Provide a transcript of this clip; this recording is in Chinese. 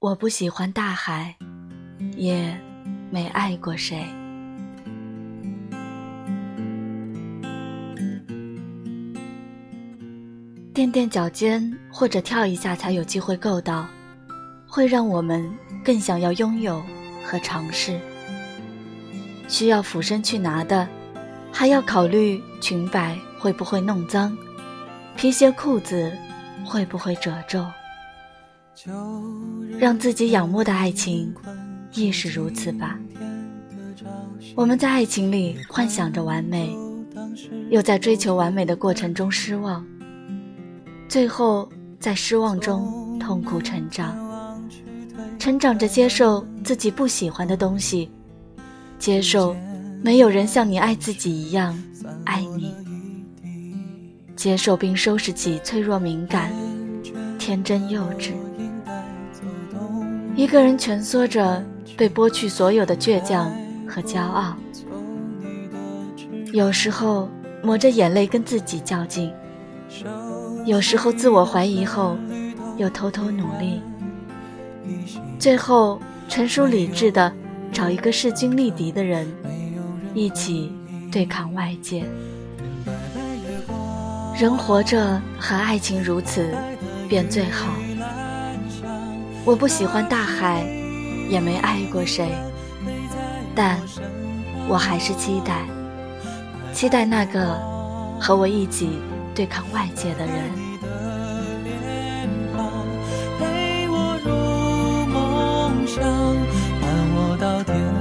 我不喜欢大海，也没爱过谁。垫垫脚尖或者跳一下才有机会够到，会让我们更想要拥有和尝试。需要俯身去拿的，还要考虑裙摆会不会弄脏，皮鞋裤子会不会褶皱。让自己仰慕的爱情，亦是如此吧。我们在爱情里幻想着完美，又在追求完美的过程中失望，最后在失望中痛苦成长。成长着接受自己不喜欢的东西，接受没有人像你爱自己一样爱你，接受并收拾起脆弱敏感、天真幼稚。一个人蜷缩着，被剥去所有的倔强和骄傲。有时候抹着眼泪跟自己较劲，有时候自我怀疑后又偷偷努力，最后成熟理智的找一个势均力敌的人，一起对抗外界。人活着和爱情如此，便最好。我不喜欢大海，也没爱过谁，但我还是期待，期待那个和我一起对抗外界的人。陪我入梦，伴我到天。